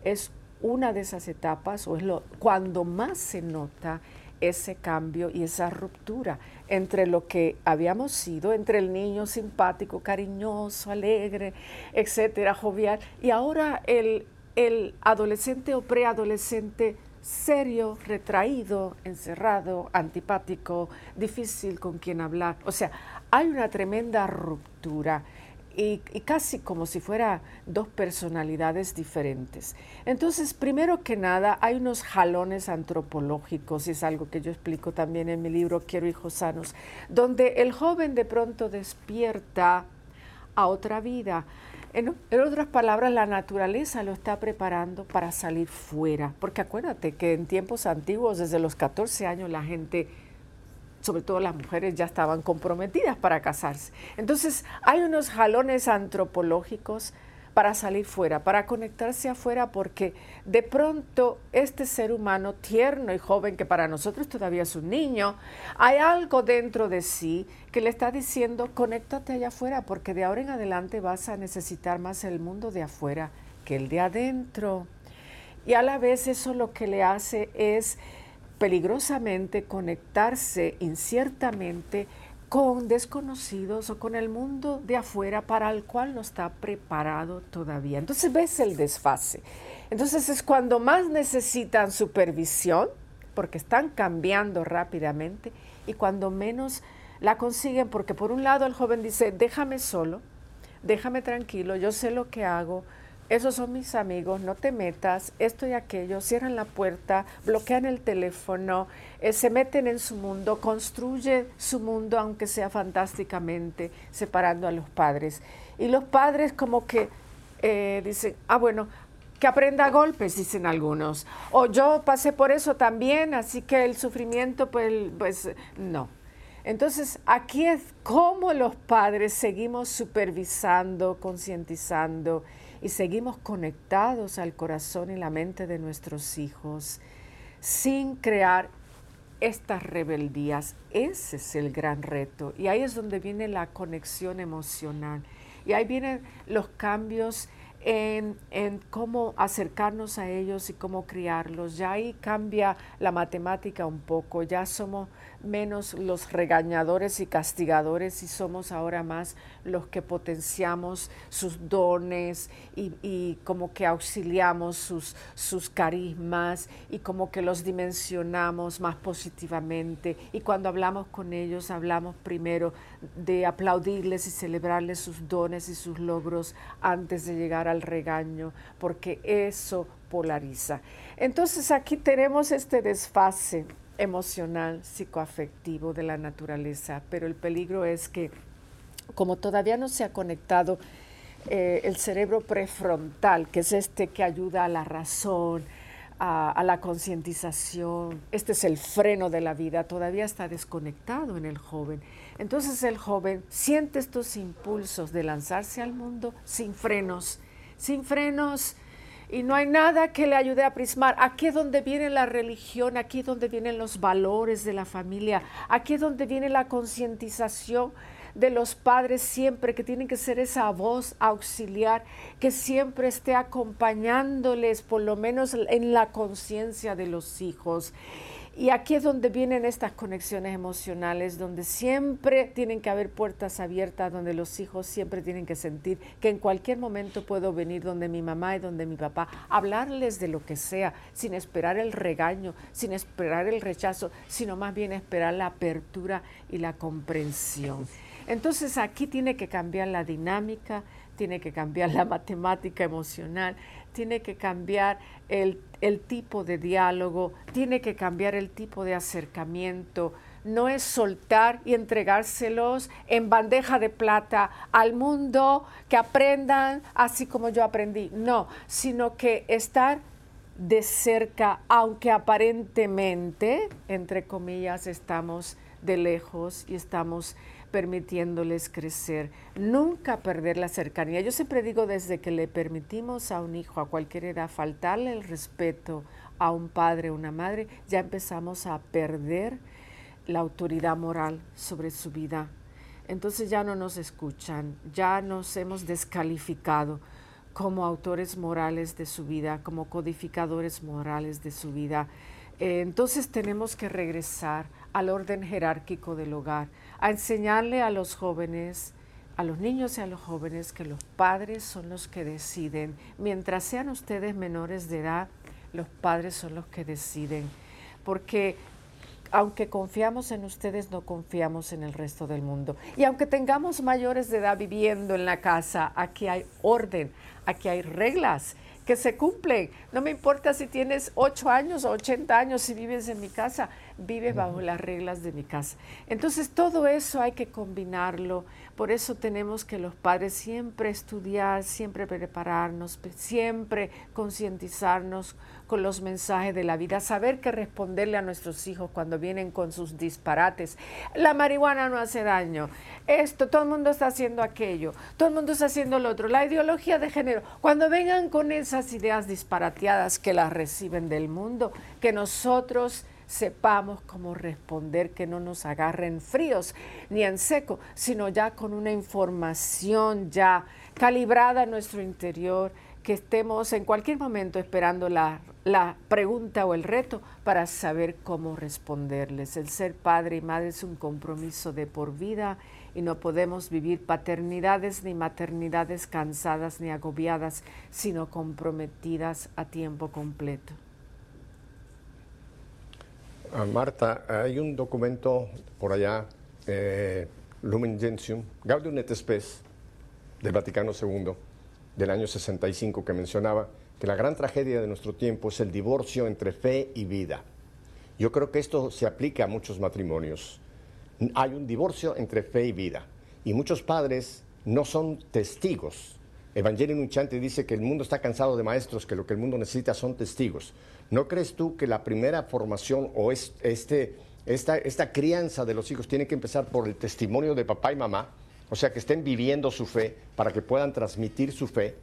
es una de esas etapas o es lo, cuando más se nota ese cambio y esa ruptura entre lo que habíamos sido, entre el niño simpático, cariñoso, alegre, etcétera, jovial, y ahora el, el adolescente o preadolescente serio, retraído, encerrado, antipático, difícil con quien hablar. O sea, hay una tremenda ruptura y, casi como si fuera dos personalidades diferentes. Entonces, primero que nada, hay unos jalones antropológicos, y es algo que yo explico también en mi libro Quiero hijos sanos, donde el joven de pronto despierta a otra vida. En, otras palabras, la naturaleza lo está preparando para salir fuera, porque acuérdate que en tiempos antiguos, desde los 14 años, la gente sobre todo las mujeres ya estaban comprometidas para casarse. Entonces hay unos jalones antropológicos para salir fuera, para conectarse afuera, porque de pronto este ser humano tierno y joven, que para nosotros todavía es un niño, hay algo dentro de sí que le está diciendo, conéctate allá afuera, porque de ahora en adelante vas a necesitar más el mundo de afuera que el de adentro. Y a la vez eso lo que le hace es peligrosamente conectarse inciertamente con desconocidos o con el mundo de afuera para el cual no está preparado todavía. Entonces ves el desfase. Entonces es cuando más necesitan supervisión, porque están cambiando rápidamente, y cuando menos la consiguen, porque por un lado el joven dice, déjame solo, déjame tranquilo, yo sé lo que hago, esos son mis amigos, no te metas, esto y aquello, cierran la puerta, bloquean el teléfono, eh, se meten en su mundo, construye su mundo, aunque sea fantásticamente, separando a los padres. Y los padres como que eh, dicen, ah, bueno, que aprenda a golpes, dicen algunos. O yo pasé por eso también, así que el sufrimiento, pues, pues no. Entonces, aquí es cómo los padres seguimos supervisando, concientizando y seguimos conectados al corazón y la mente de nuestros hijos sin crear estas rebeldías. Ese es el gran reto y ahí es donde viene la conexión emocional y ahí vienen los cambios en, en, cómo acercarnos a ellos y cómo criarlos. Ya ahí cambia la matemática un poco, ya somos menos los regañadores y castigadores y somos ahora más los que potenciamos sus dones y, como que auxiliamos sus, sus carismas y como que los dimensionamos más positivamente. Y cuando hablamos con ellos, hablamos primero de aplaudirles y celebrarles sus dones y sus logros antes de llegar al regaño, porque eso polariza. Entonces aquí tenemos este desfase emocional, psicoafectivo de la naturaleza, pero el peligro es que como todavía no se ha conectado eh, el cerebro prefrontal, que es este que ayuda a la razón, a, la concientización, este es el freno de la vida, todavía está desconectado en el joven. Entonces el joven siente estos impulsos de lanzarse al mundo sin frenos, sin frenos y no hay nada que le ayude a prismar. Aquí es donde viene la religión, aquí es donde vienen los valores de la familia, aquí es donde viene la concientización de los padres siempre, que tienen que ser esa voz auxiliar, que siempre esté acompañándoles, por lo menos en la conciencia de los hijos. Y aquí es donde vienen estas conexiones emocionales, donde siempre tienen que haber puertas abiertas, donde los hijos siempre tienen que sentir que en cualquier momento puedo venir donde mi mamá y donde mi papá, hablarles de lo que sea, sin esperar el regaño, sin esperar el rechazo, sino más bien esperar la apertura y la comprensión. Entonces aquí tiene que cambiar la dinámica, tiene que cambiar la matemática emocional, tiene que cambiar el, tipo de diálogo, tiene que cambiar el tipo de acercamiento. No es soltar y entregárselos en bandeja de plata al mundo, que aprendan así como yo aprendí. No, sino que estar de cerca, aunque aparentemente, entre comillas, estamos de lejos y estamos permitiéndoles crecer, nunca perder la cercanía. Yo siempre digo, desde que le permitimos a un hijo a cualquier edad faltarle el respeto a un padre o una madre, ya empezamos a perder la autoridad moral sobre su vida. Entonces ya no nos escuchan, ya nos hemos descalificado como autores morales de su vida, como codificadores morales de su vida. Eh, entonces tenemos que regresar al orden jerárquico del hogar, a enseñarle a los jóvenes, a los niños y a los jóvenes que los padres son los que deciden. Mientras sean ustedes menores de edad, los padres son los que deciden. Porque aunque confiamos en ustedes, no confiamos en el resto del mundo. Y aunque tengamos mayores de edad viviendo en la casa, aquí hay orden, aquí hay reglas que se cumplen. No me importa si tienes 8 años o 80 años, si vives en mi casa, vives bajo las reglas de mi casa. Entonces todo eso hay que combinarlo. Por eso tenemos que los padres siempre estudiar, siempre prepararnos, siempre concientizarnos con los mensajes de la vida, saber qué responderle a nuestros hijos cuando vienen con sus disparates. La marihuana no hace daño. Esto, todo el mundo está haciendo aquello, todo el mundo está haciendo lo otro. La ideología de género, cuando vengan con esas ideas disparateadas que las reciben del mundo, que nosotros sepamos cómo responder, que no nos agarren fríos ni en seco, sino ya con una información ya calibrada en nuestro interior, que estemos en cualquier momento esperando la, la, pregunta o el reto para saber cómo responderles. El ser padre y madre es un compromiso de por vida y no podemos vivir paternidades ni maternidades cansadas ni agobiadas, sino comprometidas a tiempo completo. Ah, Marta, hay un documento por allá, eh, Lumen Gentium, Gaudium et Spes, del Vaticano II, del año 65, que mencionaba que la gran tragedia de nuestro tiempo es el divorcio entre fe y vida. Yo creo que esto se aplica a muchos matrimonios. Hay un divorcio entre fe y vida. Y muchos padres no son testigos. Evangelio Nuchante dice que el mundo está cansado de maestros, que lo que el mundo necesita son testigos. ¿No crees tú que la primera formación o este, esta, esta crianza de los hijos tiene que empezar por el testimonio de papá y mamá? O sea, que estén viviendo su fe para que puedan transmitir su fe,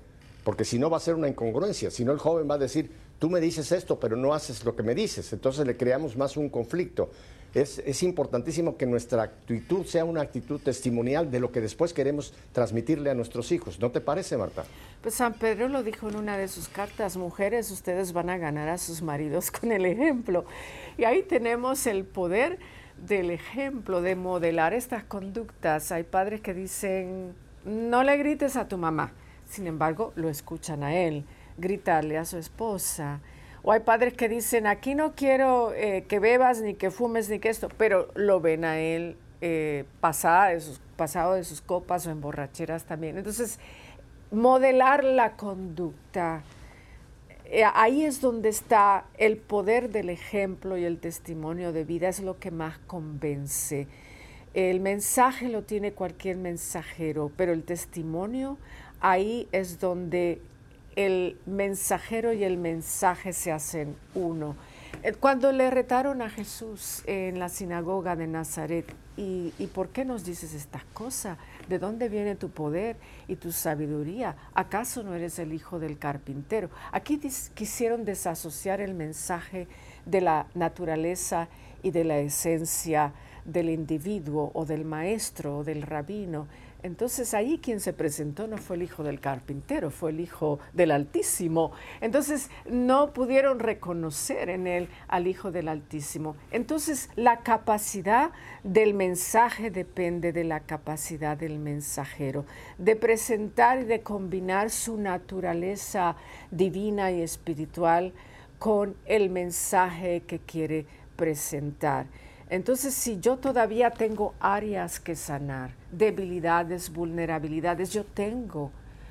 porque si no va a ser una incongruencia, si no el joven va a decir, tú me dices esto, pero no haces lo que me dices, entonces le creamos más un conflicto. Es, importantísimo que nuestra actitud sea una actitud testimonial de lo que después queremos transmitirle a nuestros hijos. ¿No te parece, Marta? Pues San Pedro lo dijo en una de sus cartas, mujeres, ustedes van a ganar a sus maridos con el ejemplo. Y ahí tenemos el poder del ejemplo, de modelar estas conductas. Hay padres que dicen, no le grites a tu mamá, sin embargo, lo escuchan a él, gritarle a su esposa. O hay padres que dicen, aquí no quiero eh, que bebas, ni que fumes, ni que esto, pero lo ven a él eh, pasado de sus copas o en borracheras también. Entonces, modelar la conducta, eh, ahí es donde está el poder del ejemplo y el testimonio de vida, es lo que más convence. El mensaje lo tiene cualquier mensajero, pero el testimonio, ahí es donde el mensajero y el mensaje se hacen uno. Eh, cuando le retaron a Jesús en la sinagoga de Nazaret, ¿y, por qué nos dices estas cosas? ¿De dónde viene tu poder y tu sabiduría? ¿Acaso no eres el hijo del carpintero? Aquí quisieron desasociar el mensaje de la naturaleza y de la esencia del individuo o del maestro o del rabino Entonces ahí quien se presentó no fue el hijo del carpintero, fue el hijo del Altísimo. Entonces no pudieron reconocer en él al hijo del Altísimo. Entonces la capacidad del mensaje depende de la capacidad del mensajero, de presentar y de combinar su naturaleza divina y espiritual con el mensaje que quiere presentar. Entonces, si yo todavía tengo áreas que sanar, debilidades, vulnerabilidades, yo tengo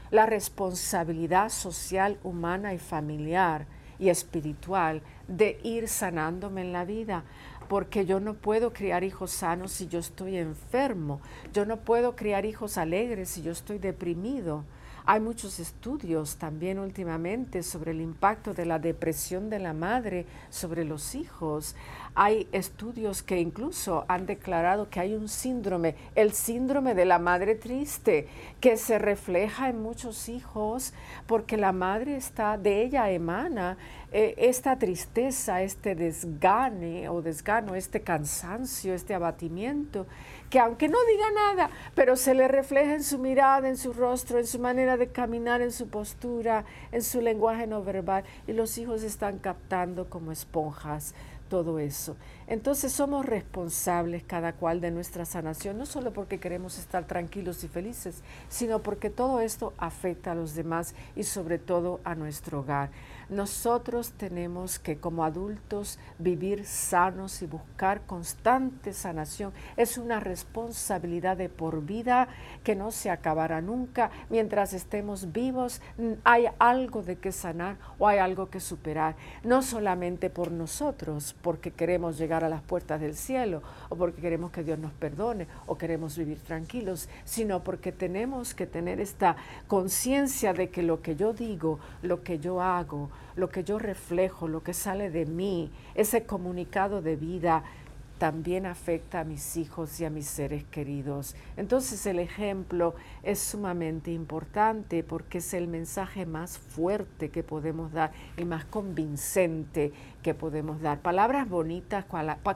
la responsabilidad social, humana y familiar y espiritual de ir sanándome en la vida, porque yo no puedo criar hijos sanos si yo estoy enfermo, yo no puedo criar hijos alegres si yo estoy deprimido. Hay muchos estudios también últimamente sobre el impacto de la depresión de la madre sobre los hijos. Hay estudios que incluso han declarado que hay un síndrome, el síndrome de la madre triste, que se refleja en muchos hijos porque la madre está, de ella emana eh, esta tristeza, este desgane o desgano, este cansancio, este abatimiento, que aunque no diga nada, pero se le refleja en su mirada, en su rostro, en su manera de caminar, en su postura, en su lenguaje no verbal, y los hijos están captando como esponjas todo eso. Entonces somos responsables cada cual de nuestra sanación, no solo porque queremos estar tranquilos y felices, sino porque todo esto afecta a los demás y sobre todo a nuestro hogar. Nosotros tenemos que como adultos vivir sanos y buscar constante sanación. Es una responsabilidad de por vida que no se acabará nunca. Mientras estemos vivos hay algo de que sanar o hay algo que superar. No solamente por nosotros, porque queremos llegar a las puertas del cielo o porque queremos que Dios nos perdone o queremos vivir tranquilos, sino porque tenemos que tener esta conciencia de que lo que yo digo, lo que yo hago, lo que yo reflejo, lo que sale de mí, ese comunicado de vida, también afecta a mis hijos y a mis seres queridos. Entonces el ejemplo es sumamente importante porque es el mensaje más fuerte que podemos dar y más convincente que podemos dar. Palabras bonitas,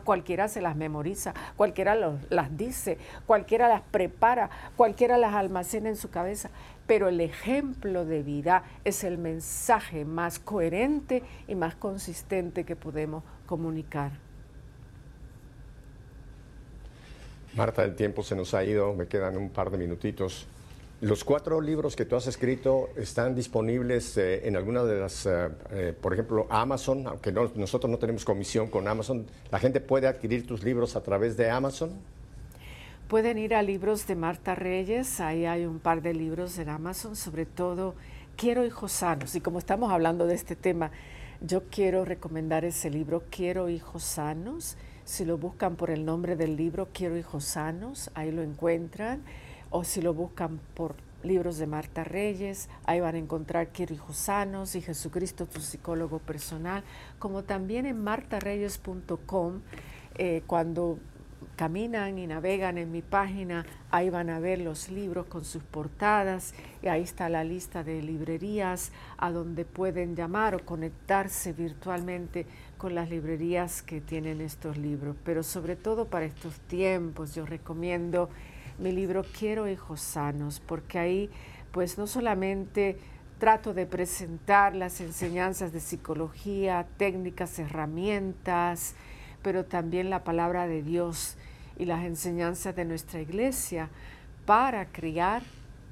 cualquiera se las memoriza, cualquiera las dice, cualquiera las prepara, cualquiera las almacena en su cabeza, pero el ejemplo de vida es el mensaje más coherente y más consistente que podemos comunicar. Marta, el tiempo se nos ha ido, me quedan un par de minutitos. Los cuatro libros que tú has escrito están disponibles eh, en alguna de las, eh, eh, por ejemplo, Amazon, aunque nosotros no tenemos comisión con Amazon, ¿la gente puede adquirir tus libros a través de Amazon? Pueden ir a libros de Marta Reyes, ahí hay un par de libros en Amazon, sobre todo Quiero hijos sanos, y como estamos hablando de este tema, yo quiero recomendar ese libro, Quiero hijos sanos. Si lo buscan por el nombre del libro Quiero hijos sanos, ahí lo encuentran. O si lo buscan por libros de Marta Reyes, ahí van a encontrar Quiero hijos sanos y Jesucristo tu psicólogo personal, como también en martareyes.com, eh, cuando caminan y navegan en mi página, ahí van a ver los libros con sus portadas y ahí está la lista de librerías a donde pueden llamar o conectarse virtualmente con las librerías que tienen estos libros. Pero sobre todo para estos tiempos yo recomiendo mi libro Quiero hijos sanos, porque ahí pues no solamente trato de presentar las enseñanzas de psicología, técnicas, herramientas, pero también la palabra de Dios y las enseñanzas de nuestra iglesia para criar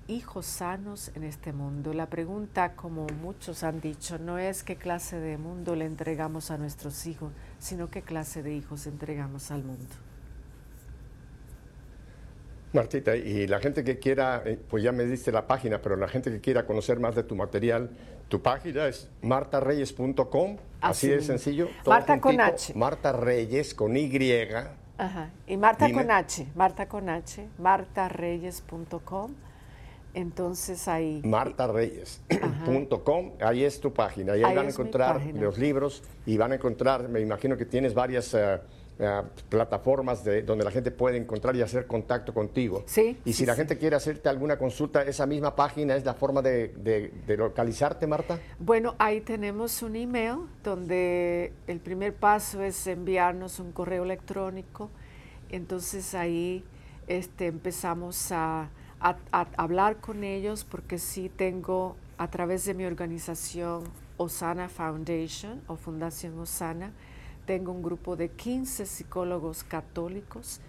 hijos sanos en este mundo. La pregunta, como muchos han dicho, no es qué clase de mundo le entregamos a nuestros hijos, sino qué clase de hijos entregamos al mundo. Martita, y la gente que quiera, eh, pues ya me diste la página, pero la gente que quiera conocer más de tu material, tu página es martareyes.com, así, de sencillo. Marta con H. Marta Reyes con Y. Ajá. Y Marta con H, Marta con H, martareyes.com. Entonces ahí. martareyes.com, ahí es tu página. Ahí, van a encontrar los libros y van a encontrar, me imagino que tienes varias eh, eh, plataformas de, donde la gente puede encontrar y hacer contacto contigo. Sí. Y si la gente quiere hacerte alguna consulta, esa misma página es la forma de, de, localizarte, Marta. Bueno, ahí tenemos un email donde el primer paso es enviarnos un correo electrónico. Entonces ahí este, empezamos a hablar con ellos porque sí tengo a través de mi organización Osana Foundation o Fundación Osana, tengo un grupo de 15 psicólogos católicos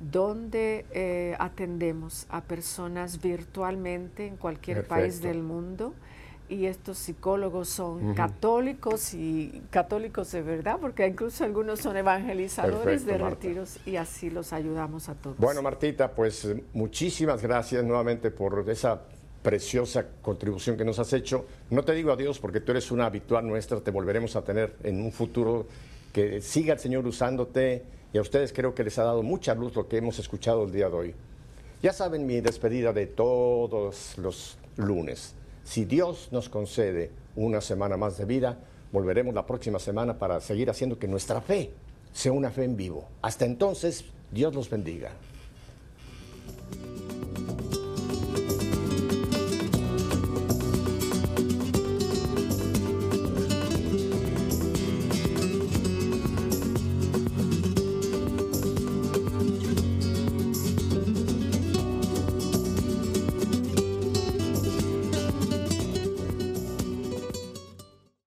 donde eh, atendemos a personas virtualmente en cualquier país del mundo y estos psicólogos son católicos y católicos de verdad, porque incluso algunos son evangelizadores de retiros y así los ayudamos a todos. Bueno, Martita, pues muchísimas gracias nuevamente por esa preciosa contribución que nos has hecho. No te digo adiós porque tú eres una habitual nuestra, te volveremos a tener en un futuro que siga el Señor usándote y a ustedes creo que les ha dado mucha luz lo que hemos escuchado el día de hoy. Ya saben mi despedida de todos los lunes. Si Dios nos concede una semana más de vida, volveremos la próxima semana para seguir haciendo que nuestra fe sea una fe en vivo. Hasta entonces, Dios los bendiga.